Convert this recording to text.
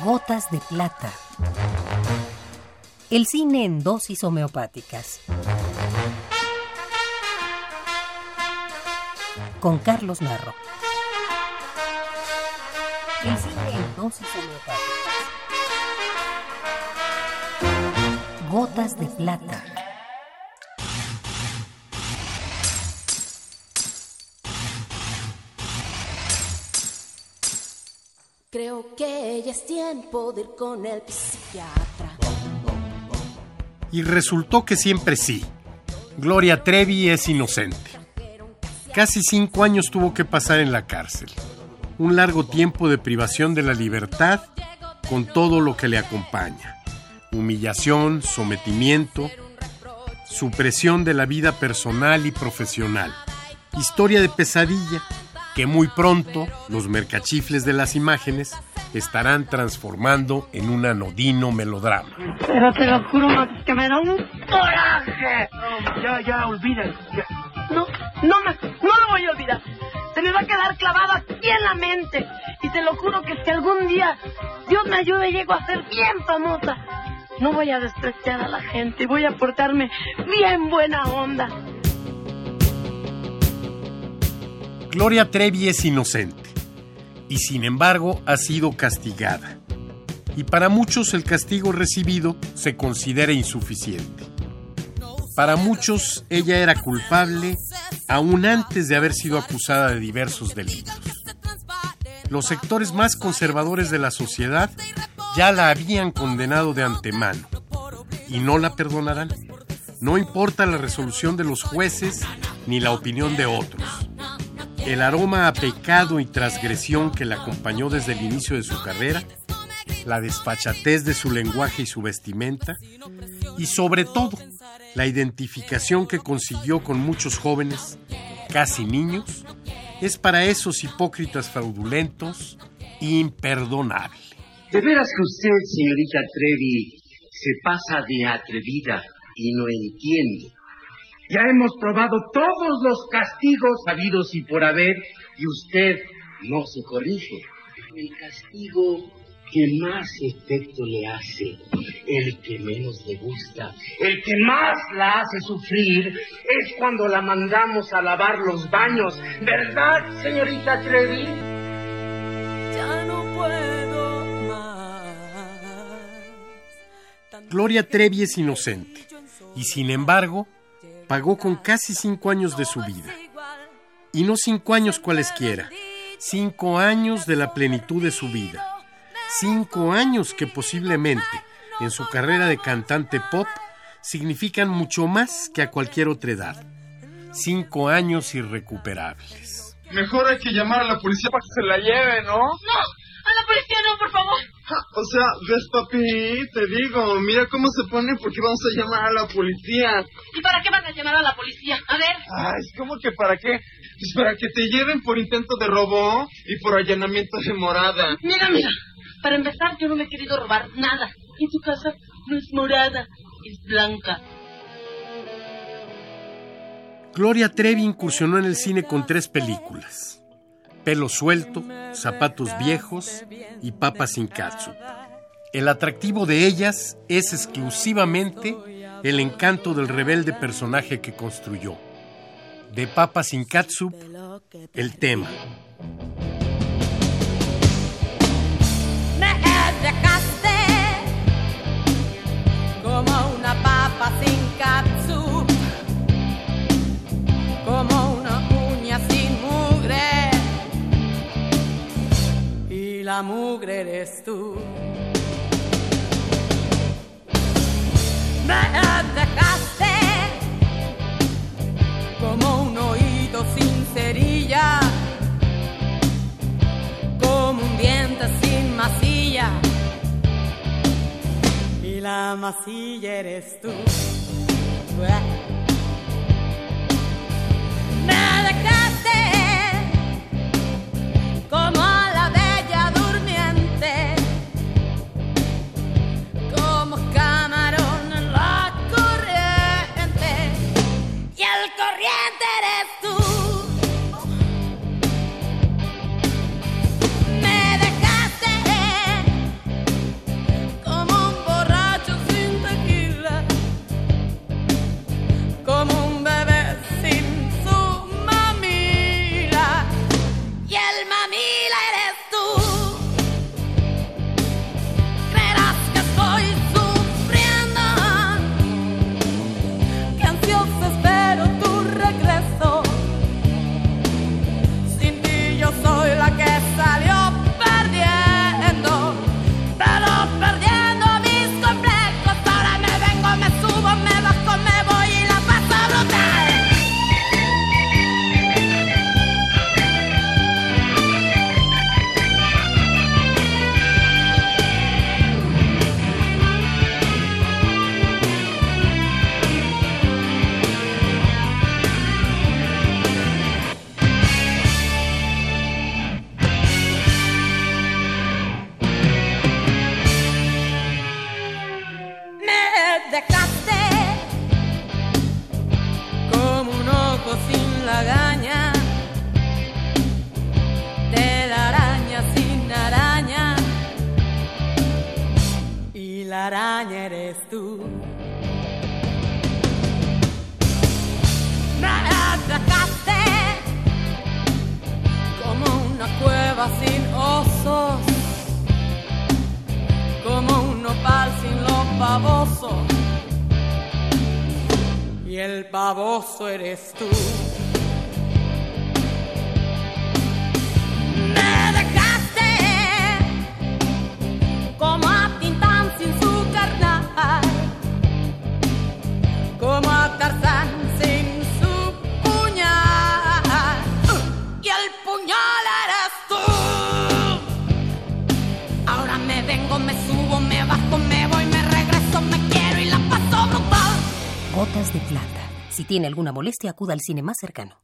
Gotas de plata. El cine en dosis homeopáticas. Con Carlos Narro. El cine en dosis homeopáticas. Gotas de plata. Creo que ya es tiempo de ir con el psiquiatra. Y resultó que siempre sí. Gloria Trevi es inocente. Casi cinco años tuvo que pasar en la cárcel. Un largo tiempo de privación de la libertad con todo lo que le acompaña. Humillación, sometimiento, supresión de la vida personal y profesional. Historia de pesadilla que muy pronto los mercachifles de las imágenes estarán transformando en un anodino melodrama. Pero te lo juro, Max, que me da un coraje. Ya, ya, olvida. ya. No, no, Max, no lo voy a olvidar. Se me va a quedar clavado aquí en la mente. Y te lo juro que si algún día Dios me ayude y llego a ser bien famosa, no voy a despreciar a la gente. Voy a portarme bien buena onda. Gloria Trevi es inocente y sin embargo ha sido castigada. Y para muchos el castigo recibido se considera insuficiente. Para muchos ella era culpable aún antes de haber sido acusada de diversos delitos. Los sectores más conservadores de la sociedad ya la habían condenado de antemano y no la perdonarán. No importa la resolución de los jueces ni la opinión de otros. El aroma a pecado y transgresión que la acompañó desde el inicio de su carrera, la desfachatez de su lenguaje y su vestimenta, y sobre todo la identificación que consiguió con muchos jóvenes, casi niños, es para esos hipócritas fraudulentos imperdonable. De veras que usted, señorita Trevi, se pasa de atrevida y no entiende. Ya hemos probado todos los castigos habidos y por haber, y usted no se corrige. El castigo que más efecto le hace, el que menos le gusta, el que más la hace sufrir, es cuando la mandamos a lavar los baños. ¿Verdad, señorita Trevi? Ya no puedo más. Gloria Trevi es inocente y sin embargo pagó con casi cinco años de su vida. Y no cinco años cualesquiera, cinco años de la plenitud de su vida. Cinco años que posiblemente en su carrera de cantante pop significan mucho más que a cualquier otra edad. Cinco años irrecuperables. Mejor hay que llamar a la policía para que se la lleve, ¿no? No, a la policía no, por favor. O sea, ves, papi, te digo, mira cómo se pone porque vamos a llamar a la policía. ¿Y para qué van a llamar a la policía? A ver. Ay, ¿cómo que para qué? Pues para que te lleven por intento de robo y por allanamiento de morada. Mira, mira. Para empezar, yo no me he querido robar nada. Y tu casa no es morada, es blanca. Gloria Trevi incursionó en el cine con tres películas. Pelo suelto, zapatos viejos y papas sin catsup. El atractivo de ellas es exclusivamente el encanto del rebelde personaje que construyó. De papas sin catsup, el tema. La mugre eres tú. Me dejaste como un oído sin cerilla como un diente sin masilla. Y la masilla eres tú. Araña eres tú. Me atracaste como una cueva sin osos, como un nopal sin lo pavoso. Y el pavoso eres tú. Me subo, me bajo, me voy, me regreso, me quiero y la paso brutal. Gotas de plata. Si tiene alguna molestia, acuda al cine más cercano.